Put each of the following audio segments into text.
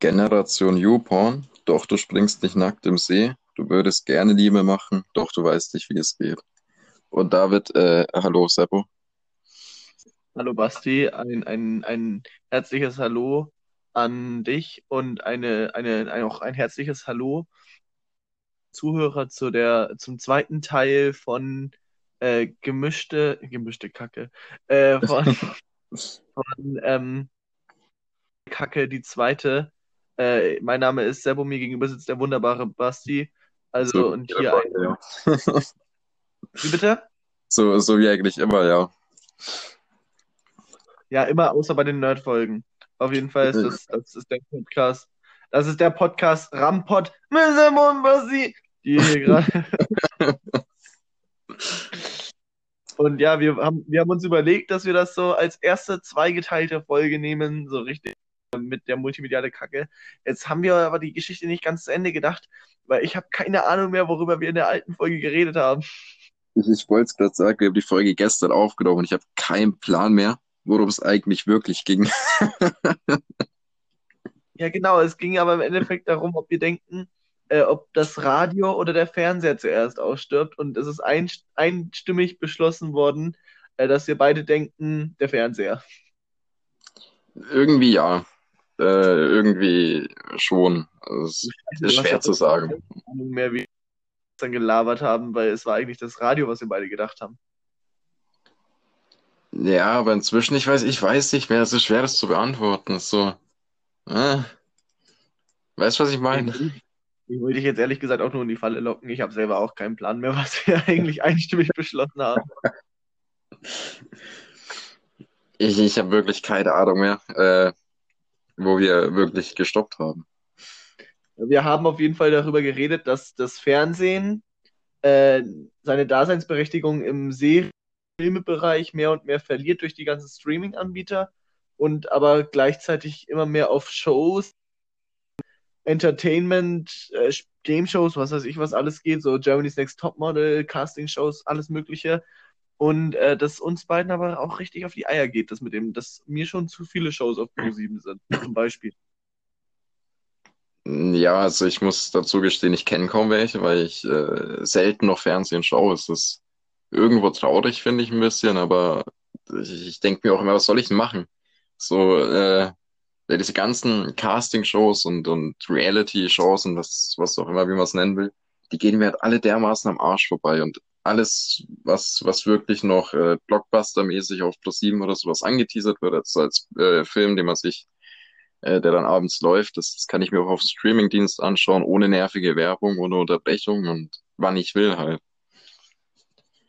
Generation YouPorn, doch du springst nicht nackt im See. Du würdest gerne Liebe machen, doch du weißt nicht, wie es geht. Und David, äh, hallo Seppo. Hallo Basti, ein, ein, ein herzliches Hallo an dich und eine, eine, ein, auch ein herzliches Hallo Zuhörer zu der, zum zweiten Teil von äh, gemischte, gemischte Kacke, äh, von, von ähm, Kacke, die zweite. Äh, mein Name ist Sebo, mir gegenüber sitzt der wunderbare Basti. Also, So, und hier ein. ja. Wie bitte? So, so wie eigentlich immer, ja. Ja, immer außer bei den Nerd-Folgen. Auf jeden Fall ist das, das ist der Podcast. Das ist der Podcast Rampot mit Sebo und Basti. Die hier gerade. Und ja, wir haben, wir haben uns überlegt, dass wir das so als erste zweigeteilte Folge nehmen, so richtig mit der multimediale Kacke. Jetzt haben wir aber die Geschichte nicht ganz zu Ende gedacht, weil ich habe keine Ahnung mehr, worüber wir in der alten Folge geredet haben. Ich, wollte es gerade sagen, wir haben die Folge gestern aufgenommen und ich habe keinen Plan mehr, worum es eigentlich wirklich ging. Ja, genau, es ging aber im Endeffekt darum, ob wir denken, äh, ob das Radio oder der Fernseher zuerst ausstirbt. Und es ist ein, einstimmig beschlossen worden, äh, dass wir beide denken, der Fernseher. Irgendwie ja. Äh, irgendwie schon. Also, es ist schwer zu sagen. mehr, wie wir dann gelabert haben, weil es war eigentlich das Radio, was wir beide gedacht haben. Ja, aber inzwischen, ich weiß, ich weiß nicht mehr, es ist schwer, das zu beantworten. Ist So, äh, weißt du, was ich meine? ich will dich jetzt ehrlich gesagt auch nur in die Falle locken. Ich habe selber auch keinen Plan mehr, was wir eigentlich einstimmig beschlossen haben. Ich, ich habe wirklich keine Ahnung mehr, äh, wo wir wirklich gestoppt haben. Wir haben auf jeden Fall darüber geredet, dass das Fernsehen äh, seine Daseinsberechtigung im Serien- Filmebereich mehr und mehr verliert durch die ganzen Streaming-Anbieter und aber gleichzeitig immer mehr auf Shows, Entertainment, äh, Game-Shows, was weiß ich, was alles geht, so Germany's Next Topmodel, Casting-Shows, alles Mögliche. Und äh, dass uns beiden aber auch richtig auf die Eier geht, das mit dem, dass mir schon zu viele Shows auf Pro7 sind, zum Beispiel. Ja, also ich muss dazu gestehen, ich kenne kaum welche, weil ich äh, selten noch Fernsehen schaue. Es ist irgendwo traurig, finde ich ein bisschen, aber ich, ich denke mir auch immer, was soll ich denn machen? So, äh, diese ganzen Casting-Shows und, und Reality-Shows und was, was auch immer, wie man es nennen will, die gehen mir halt alle dermaßen am Arsch vorbei und alles, was, was wirklich noch äh, Blockbuster-mäßig auf ProSieben oder sowas angeteasert wird, als, als äh, Film, den man sich, äh, der dann abends läuft, das, das kann ich mir auch auf dem Streaming-Dienst anschauen, ohne nervige Werbung, ohne Unterbrechung und wann ich will halt.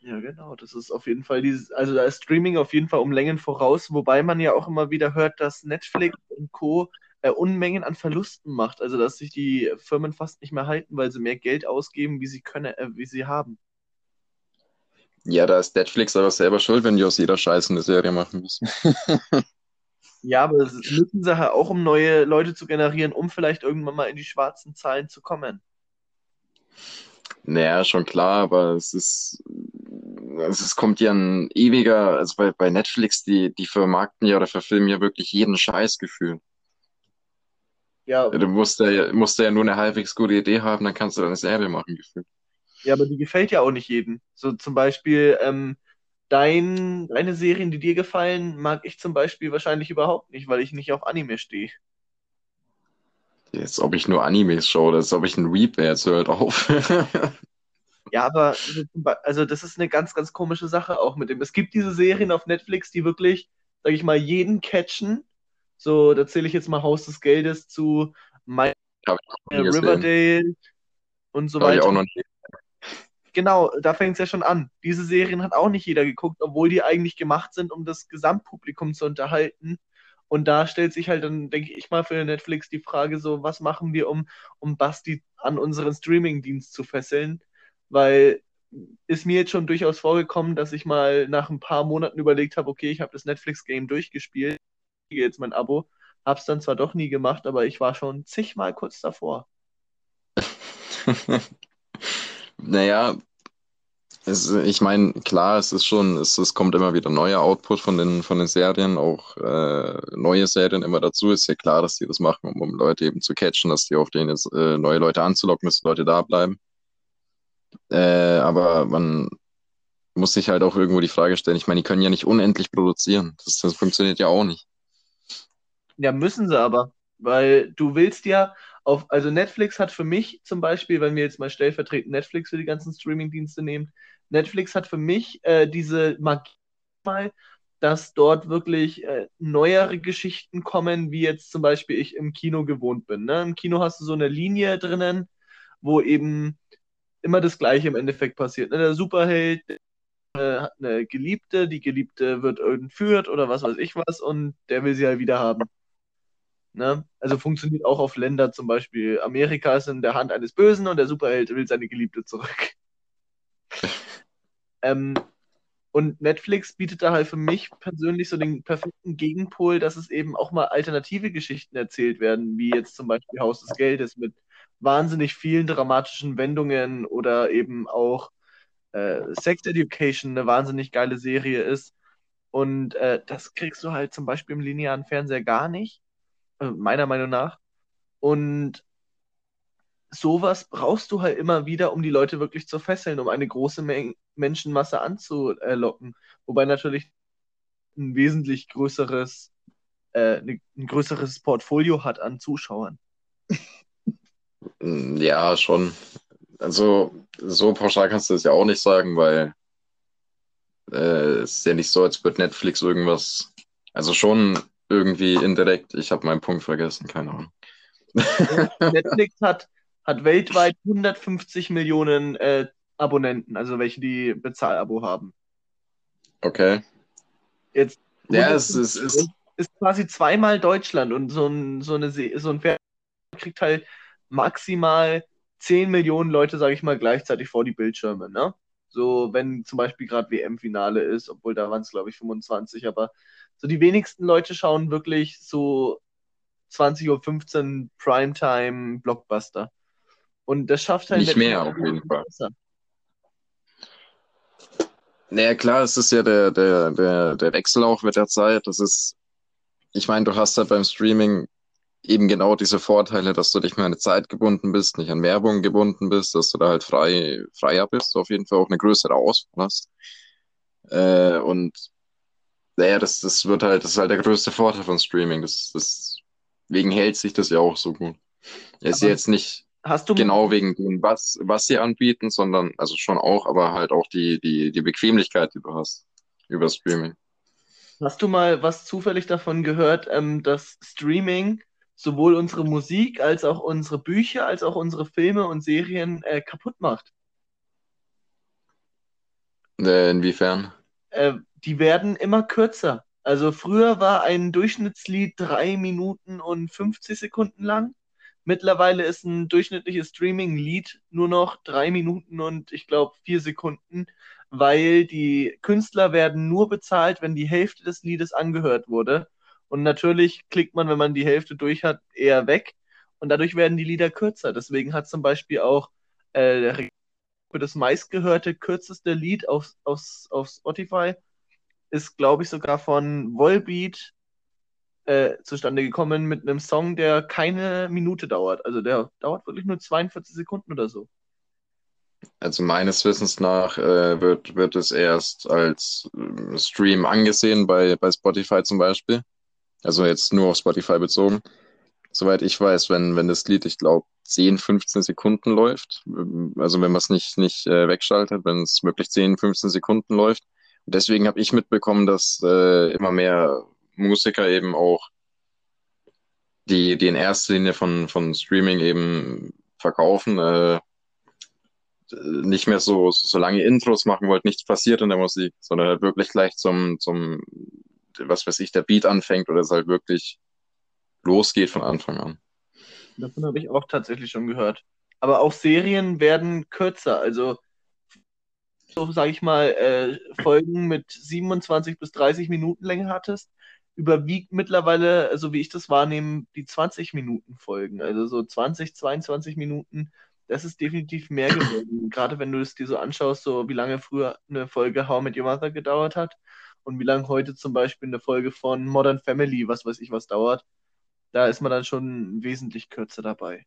Ja, genau. Das ist auf jeden Fall dieses, also da ist Streaming auf jeden Fall um Längen voraus, wobei man ja auch immer wieder hört, dass Netflix und Co. Äh, Unmengen an Verlusten macht. Also dass sich die Firmen fast nicht mehr halten, weil sie mehr Geld ausgeben, wie sie können, äh, wie sie haben. Ja, da ist Netflix aber selber schuld, wenn die aus jeder Scheiße eine Serie machen müssen. Ja, aber das müssen sie halt auch, um neue Leute zu generieren, um vielleicht irgendwann mal in die schwarzen Zahlen zu kommen. Naja, schon klar, aber es ist, also es kommt ja ein ewiger, also bei, bei Netflix, die, die vermarkten ja oder verfilmen ja wirklich jeden Scheißgefühl. Ja, Du musst ja, musst ja nur eine halbwegs gute Idee haben, dann kannst du eine Serie machen, gefühlt. Ja, aber die gefällt ja auch nicht jedem. So zum Beispiel, ähm, dein, deine Serien, die dir gefallen, mag ich zum Beispiel wahrscheinlich überhaupt nicht, weil ich nicht auf Anime stehe. Jetzt, ob ich nur Animes schaue, als ob ich ein Weeb wäre, jetzt hört auf. Ja, aber also also das ist eine ganz, ganz komische Sache auch mit dem. Es gibt diese Serien auf Netflix, die wirklich, sag ich mal, jeden catchen. So, da zähle ich jetzt mal Haus des Geldes zu My ich nie gesehen. Riverdale und so Habe ich auch weiter. noch nie. Genau, da fängt es ja schon an. Diese Serien hat auch nicht jeder geguckt, obwohl die eigentlich gemacht sind, um das Gesamtpublikum zu unterhalten. Und da stellt sich halt dann, denke ich mal, für Netflix die Frage so, was machen wir, um, um Basti an unseren Streaming-Dienst zu fesseln? Weil ist mir jetzt schon durchaus vorgekommen, dass ich mal nach ein paar Monaten überlegt habe, okay, ich habe das Netflix-Game durchgespielt, jetzt mein Abo, hab's dann zwar doch nie gemacht, aber ich war schon zigmal kurz davor. Naja, Es, ich meine, klar, es ist schon, es, es kommt immer wieder neuer Output von den, von den Serien, auch äh, neue Serien immer dazu. Ist ja klar, dass die das machen, um, um Leute eben zu catchen, dass die auf denen jetzt äh, neue Leute anzulocken, dass Leute da bleiben. Äh, aber man muss sich halt auch irgendwo die Frage stellen, ich meine, die können ja nicht unendlich produzieren. Das, das funktioniert ja auch nicht. Ja, müssen sie aber, weil du willst ja auf, also Netflix hat für mich zum Beispiel, wenn wir jetzt mal stellvertretend Netflix für die ganzen Streaming-Dienste nehmen, Netflix hat für mich äh, diese Magie dass dort wirklich äh, neuere Geschichten kommen, wie jetzt zum Beispiel ich im Kino gewohnt bin. Ne? Im Kino hast du so eine Linie drinnen, wo eben immer das Gleiche im Endeffekt passiert. Ne? Der Superheld äh, hat eine Geliebte, die Geliebte wird entführt oder was weiß ich was und der will sie halt wieder haben. Ne? Also funktioniert auch auf Länder, zum Beispiel Amerika ist in der Hand eines Bösen und der Superheld will seine Geliebte zurück. ähm, und Netflix bietet da halt für mich persönlich so den perfekten Gegenpol, dass es eben auch mal alternative Geschichten erzählt werden, wie jetzt zum Beispiel Haus des Geldes mit wahnsinnig vielen dramatischen Wendungen oder eben auch äh, Sex Education eine wahnsinnig geile Serie ist. Und äh, das kriegst du halt zum Beispiel im linearen Fernseher gar nicht, meiner Meinung nach. Und sowas brauchst du halt immer wieder, um die Leute wirklich zu fesseln, um eine große Men Menschenmasse anzulocken. Wobei natürlich ein wesentlich größeres, äh, ein größeres Portfolio hat an Zuschauern. Ja, schon. Also, so pauschal kannst du das ja auch nicht sagen, weil äh, es ist ja nicht so, als würde Netflix irgendwas. Also schon irgendwie indirekt. Ich habe meinen Punkt vergessen, keine Ahnung. Netflix hat, hat weltweit 150 Millionen äh, Abonnenten, also welche die Bezahlabo haben. Okay. Jetzt ja, es ist, ist, ist quasi zweimal Deutschland und so ein, so eine, so ein kriegt halt maximal 10 Millionen Leute, sage ich mal, gleichzeitig vor die Bildschirme. Ne? So, wenn zum Beispiel gerade WM-Finale ist, obwohl da waren es, glaube ich, 25, aber so die wenigsten Leute schauen wirklich so 20.15 Uhr Primetime Blockbuster. Und das schafft halt nicht mehr auf jeden Fall. Besser. Naja, klar, es ist ja der, der, der, der Wechsel auch mit der Zeit. Das ist, ich meine, du hast halt beim Streaming eben genau diese Vorteile, dass du nicht mehr an eine Zeit gebunden bist, nicht an Werbung gebunden bist, dass du da halt frei, freier bist, auf jeden Fall auch eine größere Auswahl hast. Äh, und naja, das, das wird halt, das ist halt der größte Vorteil von Streaming. Das, deswegen hält sich das ja auch so gut. Es ist jetzt nicht genau wegen dem, was, was sie anbieten, sondern, also schon auch, aber halt auch die, die, die Bequemlichkeit, die du hast über Streaming. Hast du mal was zufällig davon gehört, ähm, dass Streaming sowohl unsere Musik als auch unsere Bücher als auch unsere Filme und Serien äh, kaputt macht. Äh, inwiefern? Äh, die werden immer kürzer. Also früher war ein Durchschnittslied drei Minuten und 50 Sekunden lang. Mittlerweile ist ein durchschnittliches Streaming-Lied nur noch drei Minuten und ich glaube vier Sekunden, weil die Künstler werden nur bezahlt, wenn die Hälfte des Liedes angehört wurde. Und natürlich klickt man, wenn man die Hälfte durch hat, eher weg. Und dadurch werden die Lieder kürzer. Deswegen hat zum Beispiel auch äh, das meistgehörte, kürzeste Lied auf, auf, auf Spotify ist, glaube ich, sogar von Volbeat äh, zustande gekommen mit einem Song, der keine Minute dauert. Also der dauert wirklich nur 42 Sekunden oder so. Also meines Wissens nach äh, wird, wird es erst als äh, Stream angesehen bei, bei Spotify zum Beispiel. Also jetzt nur auf Spotify bezogen. Soweit ich weiß, wenn, wenn das Lied, ich glaube, 10, 15 Sekunden läuft, also wenn man es nicht, nicht äh, wegschaltet, wenn es wirklich 10, 15 Sekunden läuft. Und deswegen habe ich mitbekommen, dass äh, immer mehr Musiker eben auch die, die in erster Linie von, von Streaming eben verkaufen, äh, nicht mehr so, so, so lange Intros machen wollt, nichts passiert in der Musik, sondern halt wirklich gleich zum, zum was weiß ich, der Beat anfängt oder es halt wirklich losgeht von Anfang an. Davon habe ich auch tatsächlich schon gehört. Aber auch Serien werden kürzer. Also, so sage ich mal, äh, Folgen mit 27 bis 30 Minuten Länge hattest, überwiegt mittlerweile, so wie ich das wahrnehme, die 20 Minuten Folgen. Also so 20, 22 Minuten. das ist definitiv mehr geworden. Gerade wenn du es dir so anschaust, so wie lange früher eine Folge How Met Your Mother gedauert hat und wie lange heute zum Beispiel eine Folge von Modern Family, was weiß ich was dauert, da ist man dann schon wesentlich kürzer dabei.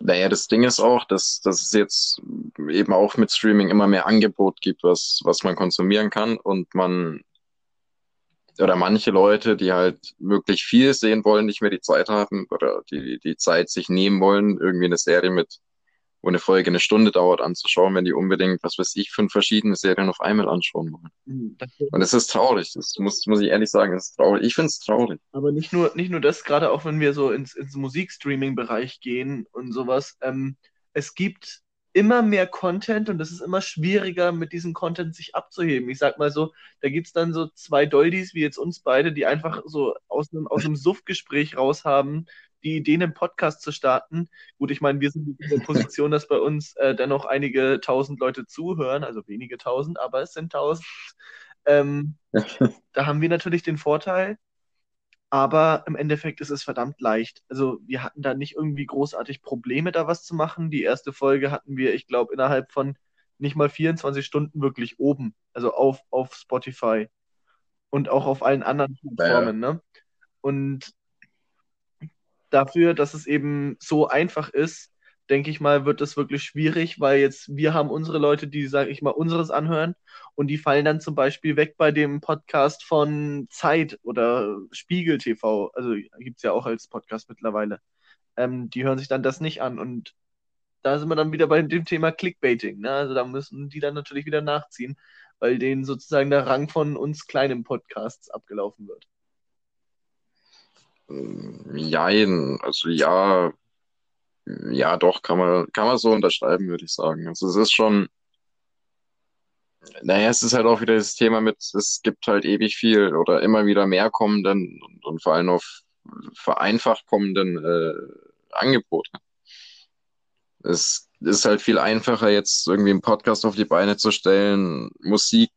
Naja, das Ding ist auch, dass, dass es jetzt eben auch mit Streaming immer mehr Angebot gibt, was, was man konsumieren kann und man oder manche Leute, die halt wirklich viel sehen wollen, nicht mehr die Zeit haben oder die, die Zeit sich nehmen wollen, irgendwie eine Serie mit, wo eine Folge eine Stunde dauert anzuschauen, wenn die unbedingt, was weiß ich, fünf verschiedene Serien auf einmal anschauen wollen. Mhm, Und es ist traurig, das muss, muss ich ehrlich sagen, es ist traurig. Ich finde es traurig. Aber nicht nur, nicht nur das, gerade auch wenn wir so ins, ins Musikstreaming-Bereich gehen und sowas, ähm, es gibt immer mehr Content und es ist immer schwieriger, mit diesem Content sich abzuheben. Ich sag mal so, da gibt es dann so zwei Doldis wie jetzt uns beide, die einfach so aus einem, aus einem Suff-Gespräch raus haben, die Ideen im Podcast zu starten. Gut, ich meine, wir sind in der Position, dass bei uns äh, dennoch einige tausend Leute zuhören, also wenige tausend, aber es sind tausend. Ähm, da haben wir natürlich den Vorteil, aber im Endeffekt ist es verdammt leicht. Also wir hatten da nicht irgendwie großartig Probleme, da was zu machen. Die erste Folge hatten wir, ich glaube, innerhalb von nicht mal 24 Stunden wirklich oben. Also auf, auf Spotify und auch auf allen anderen Plattformen. Ja. Ne? Und dafür, dass es eben so einfach ist, denke ich mal, wird es wirklich schwierig, weil jetzt wir haben unsere Leute, die, sage ich mal, unseres anhören und die fallen dann zum Beispiel weg bei dem Podcast von Zeit oder Spiegel TV, also gibt es ja auch als Podcast mittlerweile. Ähm, die hören sich dann das nicht an und da sind wir dann wieder bei dem Thema Clickbaiting. Ne? Also da müssen die dann natürlich wieder nachziehen, weil denen sozusagen der Rang von uns kleinen Podcasts abgelaufen wird. Jein, also ja, ja, doch, kann man, kann man so unterschreiben, würde ich sagen. Also es ist schon, naja, es ist halt auch wieder das Thema mit, es gibt halt ewig viel oder immer wieder mehr kommenden und, und vor allem auf vereinfacht kommenden äh, Angebote. Es ist halt viel einfacher, jetzt irgendwie einen Podcast auf die Beine zu stellen, Musik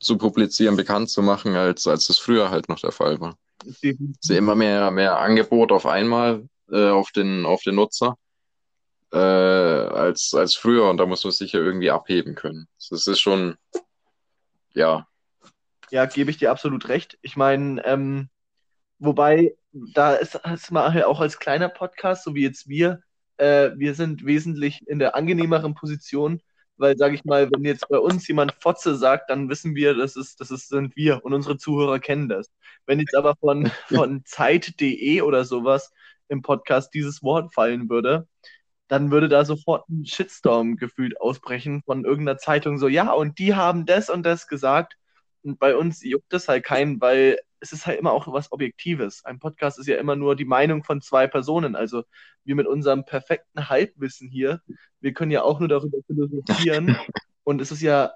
zu publizieren, bekannt zu machen, als, als es früher halt noch der Fall war. Es ist immer mehr, mehr Angebot auf einmal äh, auf, den, auf den Nutzer äh, als, als früher und da muss man sich ja irgendwie abheben können. Das ist schon, ja. Ja, gebe ich dir absolut recht. Ich meine, ähm, wobei, da ist es mal auch als kleiner Podcast, so wie jetzt wir, äh, wir sind wesentlich in der angenehmeren Position, weil, sage ich mal, wenn jetzt bei uns jemand Fotze sagt, dann wissen wir, das, ist, das ist, sind wir und unsere Zuhörer kennen das. Wenn jetzt aber von, von Zeit.de oder sowas im Podcast dieses Wort fallen würde, dann würde da sofort ein Shitstorm gefühlt ausbrechen von irgendeiner Zeitung. So, ja, und die haben das und das gesagt. Und bei uns juckt das halt keinen, weil es ist halt immer auch was Objektives. Ein Podcast ist ja immer nur die Meinung von zwei Personen. Also wir mit unserem perfekten Halbwissen hier, wir können ja auch nur darüber philosophieren. und es ist ja,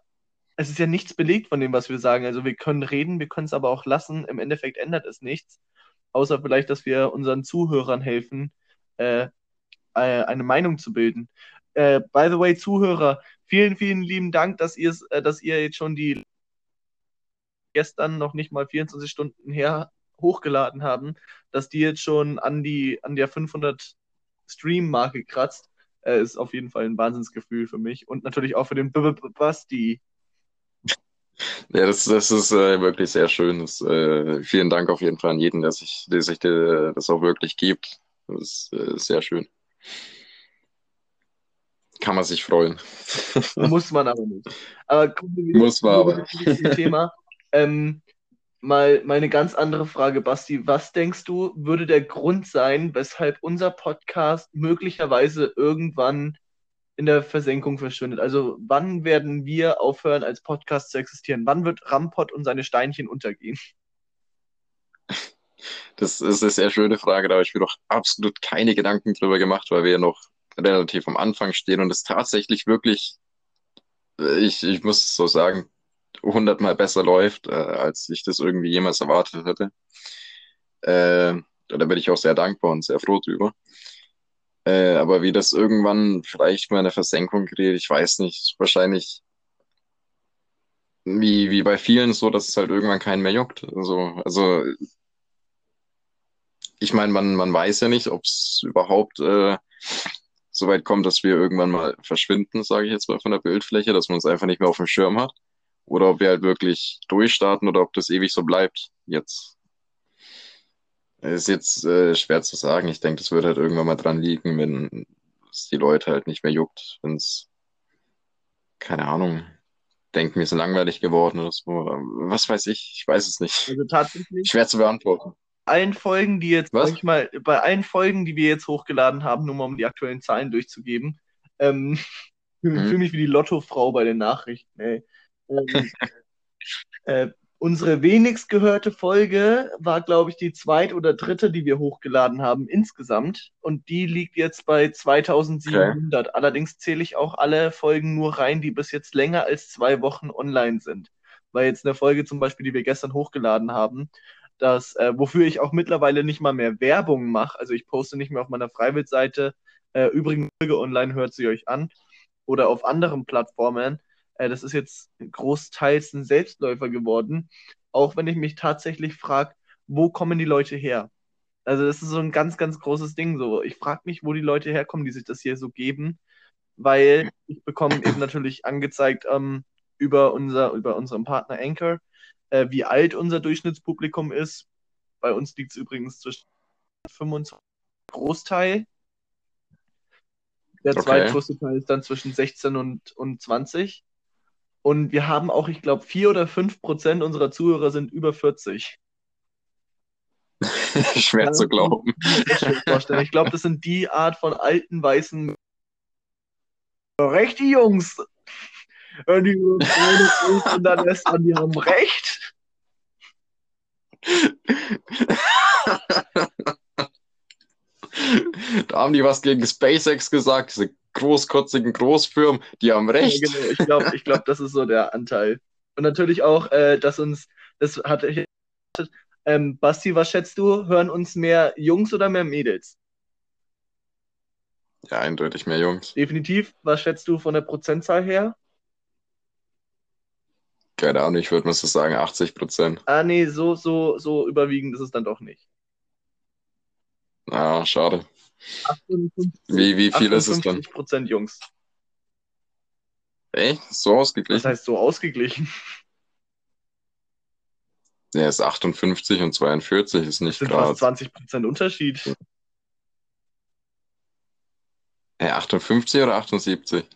es ist ja nichts belegt von dem, was wir sagen. Also wir können reden, wir können es aber auch lassen. Im Endeffekt ändert es nichts außer vielleicht, dass wir unseren Zuhörern helfen, äh, äh, eine Meinung zu bilden. Äh, by the way, Zuhörer, vielen, vielen lieben Dank, dass, äh, dass ihr jetzt schon die gestern noch nicht mal 24 Stunden her hochgeladen haben, dass die jetzt schon an, die, an der 500 Stream-Marke kratzt. Äh, ist auf jeden Fall ein Wahnsinnsgefühl für mich und natürlich auch für den Basti. Ja, das, das ist äh, wirklich sehr schön. Das, äh, vielen Dank auf jeden Fall an jeden, der sich, der sich der, das auch wirklich gibt. Das ist äh, sehr schön. Kann man sich freuen. Muss man aber nicht. Aber Muss man aber. Thema. Ähm, mal, mal ganz andere Frage, Basti. Was denkst du, würde der Grund sein, weshalb unser Podcast möglicherweise irgendwann in der Versenkung verschwindet. Also wann werden wir aufhören, als Podcast zu existieren? Wann wird Rampot und seine Steinchen untergehen? Das ist eine sehr schöne Frage, da habe ich mir doch absolut keine Gedanken drüber gemacht, weil wir ja noch relativ am Anfang stehen und es tatsächlich wirklich, äh, ich, ich muss so sagen, hundertmal besser läuft, äh, als ich das irgendwie jemals erwartet hätte. Äh, da bin ich auch sehr dankbar und sehr froh drüber. Äh, aber wie das irgendwann vielleicht mal eine Versenkung gerät, ich weiß nicht. Wahrscheinlich wie, wie bei vielen so, dass es halt irgendwann keinen mehr juckt. Also, also ich meine, man, man weiß ja nicht, ob es überhaupt äh, so weit kommt, dass wir irgendwann mal verschwinden, sage ich jetzt mal von der Bildfläche, dass man uns einfach nicht mehr auf dem Schirm hat. Oder ob wir halt wirklich durchstarten oder ob das ewig so bleibt. Jetzt ist jetzt äh, schwer zu sagen. Ich denke, das wird halt irgendwann mal dran liegen, wenn es die Leute halt nicht mehr juckt, wenn es, keine Ahnung, denken, wir sind langweilig geworden oder so. Was weiß ich? Ich weiß es nicht. Also tatsächlich. Schwer zu beantworten. Allen Folgen, die jetzt Was? manchmal, bei allen Folgen, die wir jetzt hochgeladen haben, nur mal um die aktuellen Zahlen durchzugeben, ähm, fühle Mhm. fühl mich wie die Lottofrau bei den Nachrichten, ey. Ähm, äh, unsere wenigst gehörte Folge war, glaube ich, die zweite oder dritte, die wir hochgeladen haben insgesamt. Und die liegt jetzt bei 2700. Allerdings zähle ich auch alle Folgen nur rein, die bis jetzt länger als zwei Wochen online sind. Weil jetzt eine Folge zum Beispiel, die wir gestern hochgeladen haben, das, äh, wofür ich auch mittlerweile nicht mal mehr Werbung mache. Also ich poste nicht mehr auf meiner Freiwild-Seite. Äh, übrigens, Folge online hört sie euch an. Oder auf anderen Plattformen. Äh, das ist jetzt großteils ein Selbstläufer geworden. Auch wenn ich mich tatsächlich frage, wo kommen die Leute her? Also das ist so ein ganz, ganz großes Ding. So, ich frage mich, wo die Leute herkommen, die sich das hier so geben, weil ich bekomme eben natürlich angezeigt ähm, über unser, über unseren Partner Anchor, äh, wie alt unser Durchschnittspublikum ist. Bei uns liegt es übrigens zwischen 25 Großteil. Der Okay. zweitgrößte Teil ist dann zwischen 16 und, und 20. Und wir haben auch, ich glaube, 4 oder 5 Prozent unserer Zuhörer sind über 40. Schwer zu glauben. Ich glaube, das sind die Art von alten, weißen. Recht, die Jungs. Hören die und dann lässt an, die haben recht. Da haben die was gegen SpaceX gesagt, diese großkotzigen Großfirmen, die haben recht. Ja, genau. Ich glaube, ich glaub, das ist so der Anteil. Und natürlich auch, äh, dass uns, das hatte ich, ähm, Basti, was schätzt du? Hören uns mehr Jungs oder mehr Mädels? Ja, eindeutig mehr Jungs. Definitiv. Was schätzt du von der Prozentzahl her? Keine Ahnung, ich würde mal so sagen 80 Prozent. Ah, nee, so, so, so überwiegend ist es dann doch nicht. Ah, schade. 58, Wie, wie viel ist es dann? 58 Prozent Jungs. Echt? So Das ausgeglichen? heißt so ausgeglichen. Ja, ist 58 und 42 ist nicht Das sind gerade. fast 20 Prozent Unterschied. Hey, 58 oder 78?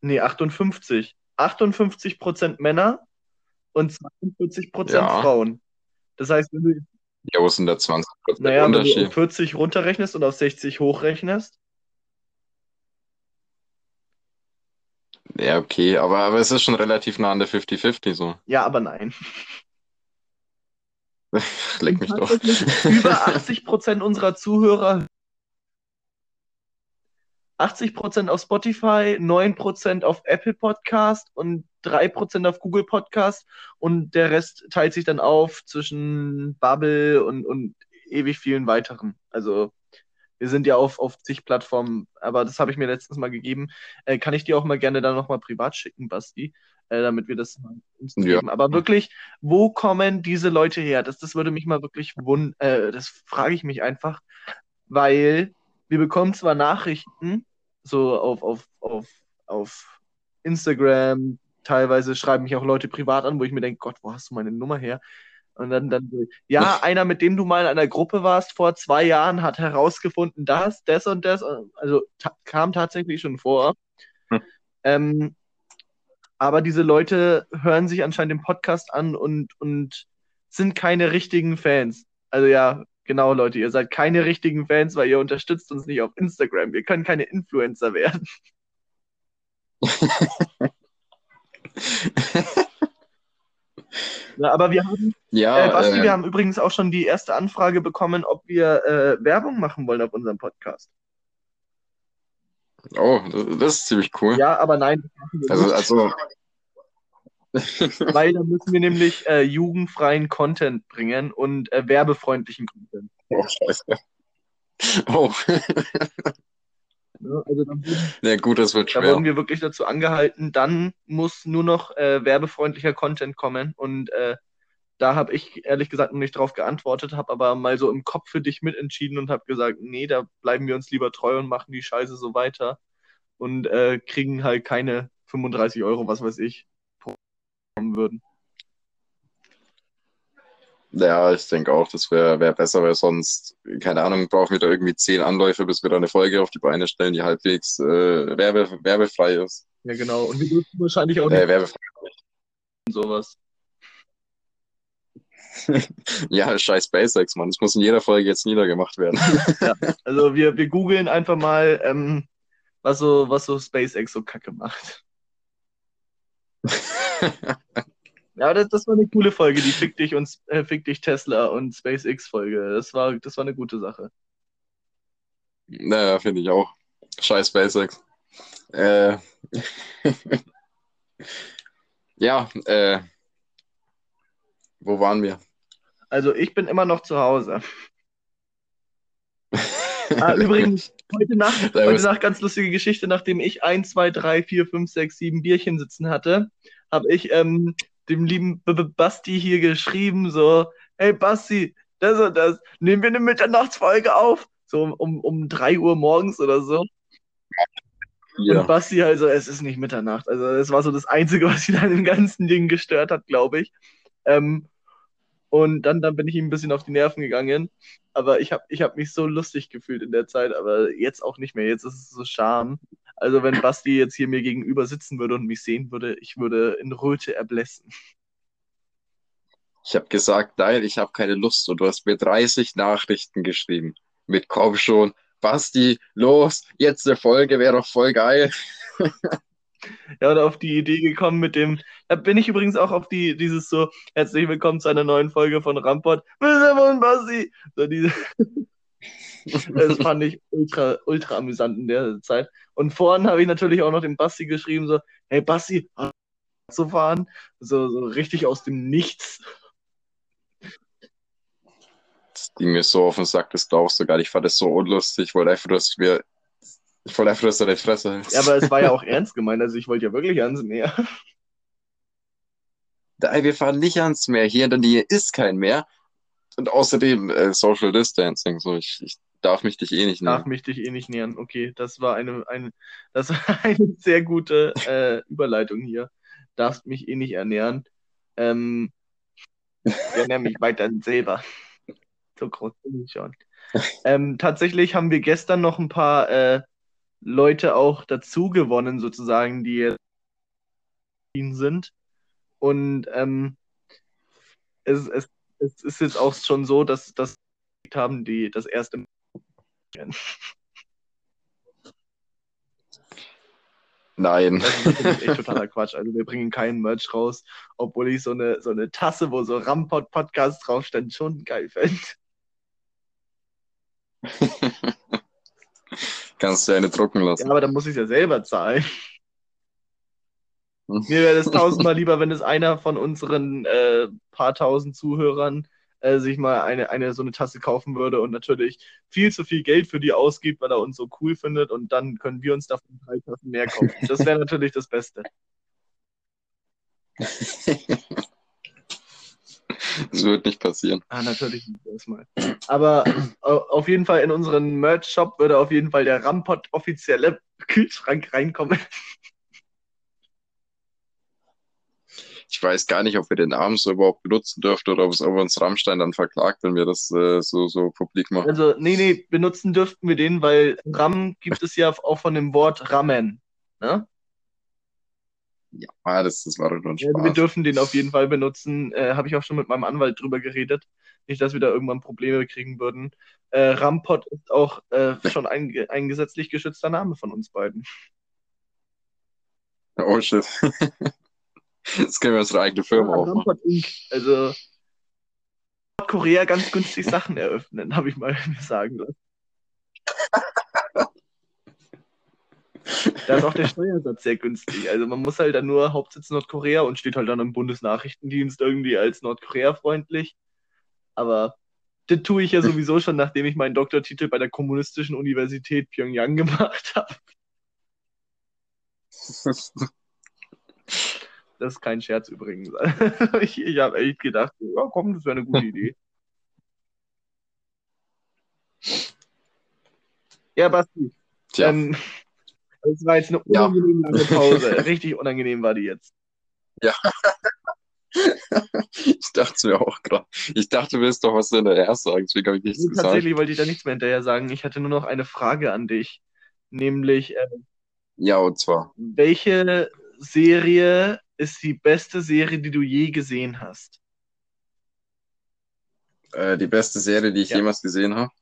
Nee, 58. 58 Prozent Männer und 42 Prozent Ja. Frauen. Das heißt, wenn du, Ja, wo ist denn der 20 Prozent naja, wenn du Unterschied? auf 40 runterrechnest und auf 60 hochrechnest, Ja, okay, aber, aber es ist schon relativ nah an der 50-50 so. ja, aber nein. Leck mich doch. Über 80 Prozent unserer Zuhörer 80 Prozent auf Spotify, 9 Prozent auf Apple Podcast und 3 Prozent auf Google Podcast und der Rest teilt sich dann auf zwischen Bubble und, und ewig vielen weiteren. Also wir sind ja auf, auf zig Plattformen, aber das habe ich mir letztens mal gegeben. Äh, kann ich dir auch mal gerne dann nochmal privat schicken, Basti, äh, damit wir das mal uns Ja. geben. Aber wirklich, wo kommen diese Leute her? Das, das würde mich mal wirklich wundern, äh, das frage ich mich einfach, weil wir bekommen zwar Nachrichten, so auf, auf, auf, auf Instagram, teilweise schreiben mich auch Leute privat an, wo ich mir denke, Gott, wo hast du meine Nummer her? Und dann, dann ja, einer, mit dem du mal in einer Gruppe warst vor zwei Jahren, hat herausgefunden, das, das und das. Also ta kam tatsächlich schon vor. Hm. Ähm, aber diese Leute hören sich anscheinend den Podcast an und, und sind keine richtigen Fans. Also ja, genau, Leute, ihr seid keine richtigen Fans, weil ihr unterstützt uns nicht auf Instagram. Wir können keine Influencer werden. Ja, aber wir haben, Ja, äh, Basti, äh, wir haben übrigens auch schon die erste Anfrage bekommen, ob wir äh, Werbung machen wollen auf unserem Podcast. oh, das, das ist ziemlich cool. Ja, aber nein, Also, also, weil da müssen wir nämlich äh, jugendfreien Content bringen und äh, werbefreundlichen Content. oh, scheiße. Oh, Ne? Also dann ja gut, das wird da schwer. wurden wir wirklich dazu angehalten, dann muss nur noch äh, werbefreundlicher Content kommen und äh, da habe ich ehrlich gesagt noch nicht drauf geantwortet, habe aber mal so im Kopf für dich mitentschieden und habe gesagt, nee, da bleiben wir uns lieber treu und machen die Scheiße so weiter und äh, kriegen halt keine 35 Euro, was weiß ich, kommen würden. Ja, ich denke auch, das wäre wär besser, weil sonst, keine Ahnung, brauchen wir da irgendwie zehn Anläufe, bis wir da eine Folge auf die Beine stellen, die halbwegs äh, werbe, werbefrei ist. Ja, genau. Und wir dürfen wahrscheinlich auch Äh, nicht werbefrei. sowas. Ja, scheiß SpaceX, Mann. Das muss in jeder Folge jetzt niedergemacht werden. Also wir, wir googeln einfach mal, ähm, was so, was so SpaceX so kacke macht. Ja, das, das war eine coole Folge, die Fick dich und äh, Fick dich Tesla und SpaceX Folge. Das war, das war eine gute Sache. naja, finde ich auch. Scheiß SpaceX. Äh, ja, äh, wo waren wir? Also ich bin immer noch zu Hause. Ah, übrigens, heute Nacht, heute Nacht ganz lustige Geschichte, nachdem ich 1, 2, 3, 4, 5, 6, 7 Bierchen sitzen hatte, habe ich ähm, dem lieben B -B Basti hier geschrieben, so, hey Basti, das und das, nehmen wir eine Mitternachtsfolge auf? So um, um, um 3 Uhr morgens oder so. Ja. Und Basti halt so, es ist nicht Mitternacht. Also das war so das Einzige, was ihn an dem ganzen Ding gestört hat, glaube ich. Ähm, und dann, dann bin ich ihm ein bisschen auf die Nerven gegangen. Aber ich habe ich hab mich so lustig gefühlt in der Zeit, aber jetzt auch nicht mehr. Jetzt ist es so Scham. Also wenn Basti jetzt hier mir gegenüber sitzen würde und mich sehen würde, ich würde in Röte erblässen. Ich habe gesagt, nein, ich habe keine Lust. Und du hast mir 30 Nachrichten geschrieben. Mit komm schon, Basti, los, jetzt eine Folge, wäre doch voll geil. Ja, und auf die Idee gekommen mit dem, da bin ich übrigens auch auf die, dieses so, herzlich willkommen zu einer neuen Folge von Rampot. und Basti. So diese, das fand ich ultra, ultra amüsant in der Zeit. Und vorhin habe ich natürlich auch noch dem Basti geschrieben, so, hey Basti, zu fahren? So, so richtig aus dem Nichts. Das ging mir so auf den Sack, das glaubst du gar nicht. Ich fand das so unlustig. Ich wollte einfach, dass wir. Ich wollte einfach, dass du deine Fresse hältst. Ja, aber es war ja auch ernst gemeint, also ich wollte ja wirklich ans Meer. Nein, wir fahren nicht ans Meer. Hier in der Nähe ist kein Meer. Und außerdem äh, Social Distancing. So, ich, ich darf mich dich eh nicht Darf nehmen. mich dich eh nicht nähern. Okay, das war eine, eine, das war eine sehr gute äh, Überleitung hier. Darfst mich eh nicht ernähren. Ähm, ich ernähre mich weiterhin selber. So groß bin ich schon. Ähm, tatsächlich haben wir gestern noch ein paar äh, Leute auch dazu gewonnen, sozusagen, die jetzt sind. Und ähm, es, es, es ist jetzt auch schon so, dass das haben, die das erste Nein. Das ist echt totaler Quatsch. Also wir bringen keinen Merch raus, obwohl ich so eine, so eine Tasse, wo so Rampot Podcast draufsteht, schon geil fände. Kannst du eine drucken Ja, lassen. aber dann muss ich es ja selber zahlen. Mir wäre das tausendmal lieber, wenn es einer von unseren äh, paar tausend Zuhörern äh, sich mal eine, eine so eine Tasse kaufen würde und natürlich viel zu viel Geld für die ausgibt, weil er uns so cool findet und dann können wir uns davon drei Tassen mehr kaufen. Das wäre natürlich das Beste. Das wird nicht passieren. Ah, natürlich nicht erstmal. Aber au- auf jeden Fall in unseren Merch-Shop würde auf jeden Fall der Rampot offizielle Kühlschrank reinkommen. Ich weiß gar nicht, ob wir den Namen so überhaupt benutzen dürften oder ob es ob uns Rammstein dann verklagt, wenn wir das äh, so, so publik machen. Also, nee, nee, benutzen dürften wir den, weil Ram gibt es ja auch von dem Wort Ramen. Ne? Ja, ah, das, das war doch nur ein Ja, wir Spaß. dürfen den auf jeden Fall benutzen. Äh, Habe ich auch schon mit meinem Anwalt drüber geredet. Nicht, dass wir da irgendwann Probleme kriegen würden. Äh, Rampot ist auch äh, schon ein, ein gesetzlich geschützter Name von uns beiden. Oh shit. Jetzt können wir unsere eigene Firma Ja, Inc. Also Nordkorea ganz günstig Sachen eröffnen, habe ich mal sagen lassen. Da ist auch der Steuersatz sehr günstig. Also man muss halt dann nur Hauptsitz Nordkorea und steht halt dann im Bundesnachrichtendienst irgendwie als Nordkorea-freundlich. Aber das tue ich ja sowieso schon, nachdem ich meinen Doktortitel bei der Kommunistischen Universität Pyongyang gemacht habe. Das ist kein Scherz übrigens. ich ich habe echt gedacht, ja komm, das wäre eine gute Idee. Ja, Basti. Tja, Ähm, das war jetzt eine ja. unangenehm lange Pause. Richtig unangenehm war die jetzt. Ja. Ich dachte mir auch gerade. Ich dachte, du willst doch was hinterher sagen, deswegen habe ich nichts Nee, gesagt. tatsächlich wollte ich da nichts mehr hinterher sagen. Ich hatte nur noch eine Frage an dich. Nämlich, äh, Ja, und zwar. welche Serie ist die beste Serie, die du je gesehen hast? Äh, die beste Serie, die ich Ja. jemals gesehen habe.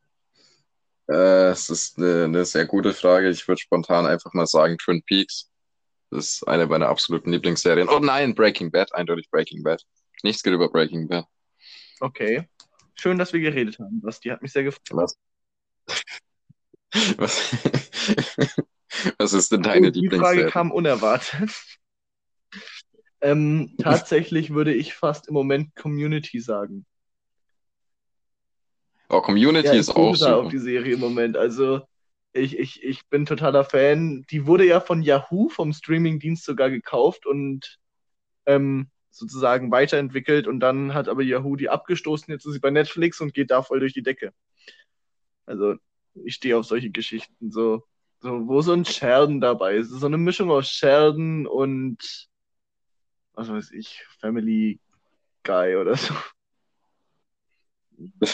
Äh, es ist eine, eine sehr gute Frage. Ich würde spontan einfach mal sagen Twin Peaks. Das ist eine meiner absoluten Lieblingsserien. Oh nein, Breaking Bad, eindeutig Breaking Bad. Nichts geht über Breaking Bad. Okay. Schön, dass wir geredet haben, Basti. Hat mich sehr gefreut. Was? Was, was ist denn deine Oh, die Frage Lieblingsserie? kam unerwartet. Ähm, tatsächlich würde ich fast im Moment Community sagen. Oh, Community Ja, ist auch da auf super. die Serie im Moment. Also ich, ich, ich bin totaler Fan. Die wurde ja von Yahoo, vom Streamingdienst sogar gekauft und ähm, sozusagen weiterentwickelt und dann hat aber Yahoo die abgestoßen. Jetzt ist sie bei Netflix und geht da voll durch die Decke. Also ich stehe auf solche Geschichten, so, so wo so ein Sheldon dabei ist. So eine Mischung aus Sheldon und was weiß ich, Family Guy oder so.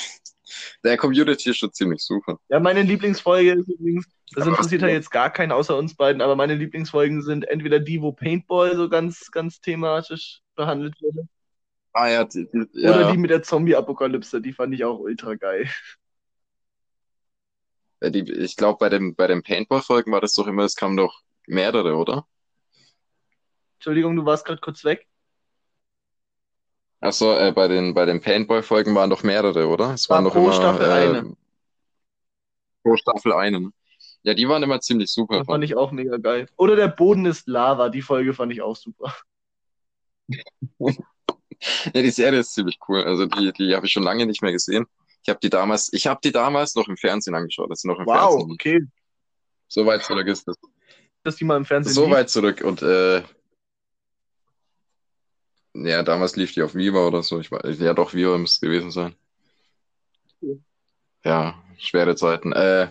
Der Community ist schon ziemlich super. Ja, meine Lieblingsfolge ist übrigens, das interessiert ja jetzt gar keinen außer uns beiden, aber meine Lieblingsfolgen sind entweder die, wo Paintball so ganz, ganz thematisch behandelt wurde, Ah ja, die, die, oder ja. die mit der Zombie-Apokalypse, die fand ich auch ultra geil. Ja, die, ich glaube, bei dem, bei den Paintball-Folgen war das doch immer, es kamen doch mehrere, oder? Entschuldigung, du warst gerade kurz weg. Achso, äh, bei den, bei den Paintball-Folgen waren doch mehrere, oder? Es War waren doch pro immer Staffel äh, eine. pro Staffel eine. ne? Ja, die waren immer ziemlich super. Das fand ich auch mega geil. Oder der Boden ist Lava, die Folge fand ich auch super. Ja, die Serie ist ziemlich cool. Also die, die habe ich schon lange nicht mehr gesehen. Ich habe die damals, ich habe die damals noch im Fernsehen angeschaut, als sie noch im Wow, Fernsehen okay, So weit zurück ist das. dass die mal im Fernsehen So lief. weit zurück und äh, ja, damals lief die auf Viva oder so. Ich weiß, ja, doch, Viva muss es gewesen sein. Ja, schwere Zeiten. Äh,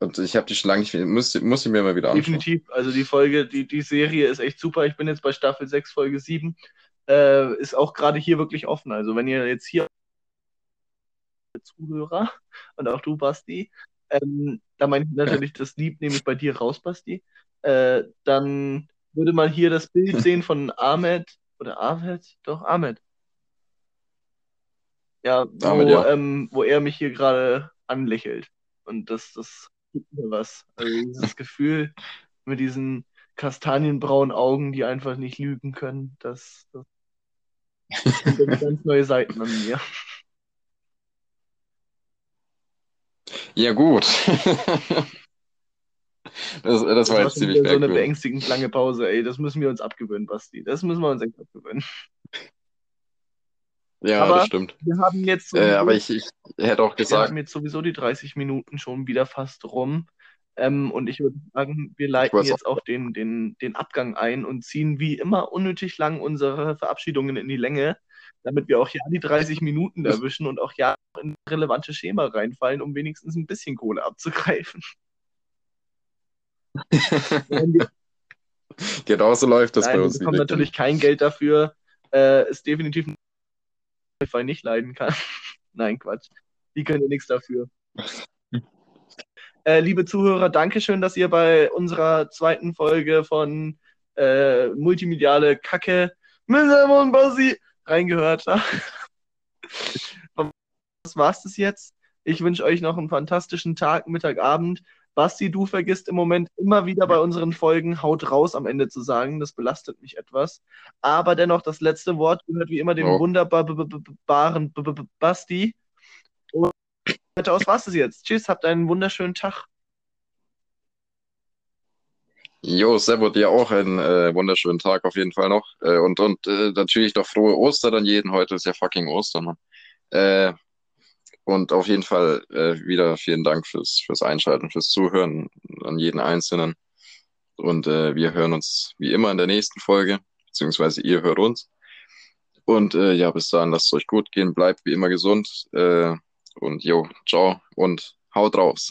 und ich habe die schon lange nicht, muss, muss ich mir mal wieder anschauen. Definitiv. Also die Folge, die, die Serie ist echt super. Ich bin jetzt bei Staffel 6, Folge 7. Äh, ist auch gerade hier wirklich offen. Also wenn ihr jetzt hier Zuhörer und auch du, Basti, ähm, da meine ich natürlich das Lieb, nämlich bei dir raus, Basti, äh, dann würde man hier das Bild sehen von Ahmed oder Ahmed, doch Ahmed. Ja, wo, Ahmed, ja. Ähm, wo er mich hier gerade anlächelt. Und das, das gibt mir was. Also dieses Gefühl mit diesen kastanienbraunen Augen, die einfach nicht lügen können, das, das sind ganz neue Seiten an mir. Ja, gut. Das, das war war jetzt ziemlich so eine beängstigend lange Pause, ey. Das müssen wir uns abgewöhnen, Basti. Das müssen wir uns echt abgewöhnen. Ja, Aber das stimmt. Wir haben jetzt Äh, sowieso, aber ich, ich hätte auch wir gesagt, haben jetzt sowieso die 30 Minuten schon wieder fast rum. Ähm, und ich würde sagen, wir leiten jetzt auch den, den, den Abgang ein und ziehen wie immer unnötig lang unsere Verabschiedungen in die Länge, damit wir auch ja die 30 Minuten erwischen und auch ja in relevante Schema reinfallen, um wenigstens ein bisschen Kohle abzugreifen. Wenn wir genauso läuft das Nein, bei wir uns bekommen nicht. natürlich kein Geld dafür. Äh, ist definitiv ein Spotify nicht leiden kann. Nein, Quatsch. Die können ja nichts dafür. Äh, liebe Zuhörer, Dankeschön, dass ihr bei unserer zweiten Folge von äh, Multimediale Kacke mit Sam und Basi reingehört habt. Das war's das jetzt. Ich wünsche euch noch einen fantastischen Tag, Mittag, Abend. Basti, du vergisst im Moment immer wieder bei unseren Folgen Haut raus am Ende zu sagen. Das belastet mich etwas. Aber dennoch, das letzte Wort gehört wie immer dem Oh. wunderbaren Basti. Und aus war's das jetzt. Tschüss, habt einen wunderschönen Tag. Jo, Servo, dir auch einen äh, wunderschönen Tag auf jeden Fall noch. Äh, und und äh, natürlich doch frohe Ostern an jeden. Heute ist ja fucking Ostern, Mann. Und auf jeden Fall äh, wieder vielen Dank fürs, fürs Einschalten, fürs Zuhören an jeden Einzelnen. Und äh, wir hören uns wie immer in der nächsten Folge, beziehungsweise ihr hört uns. Und äh, ja, bis dahin, lasst es euch gut gehen, bleibt wie immer gesund. Äh, und jo, ciao und haut raus.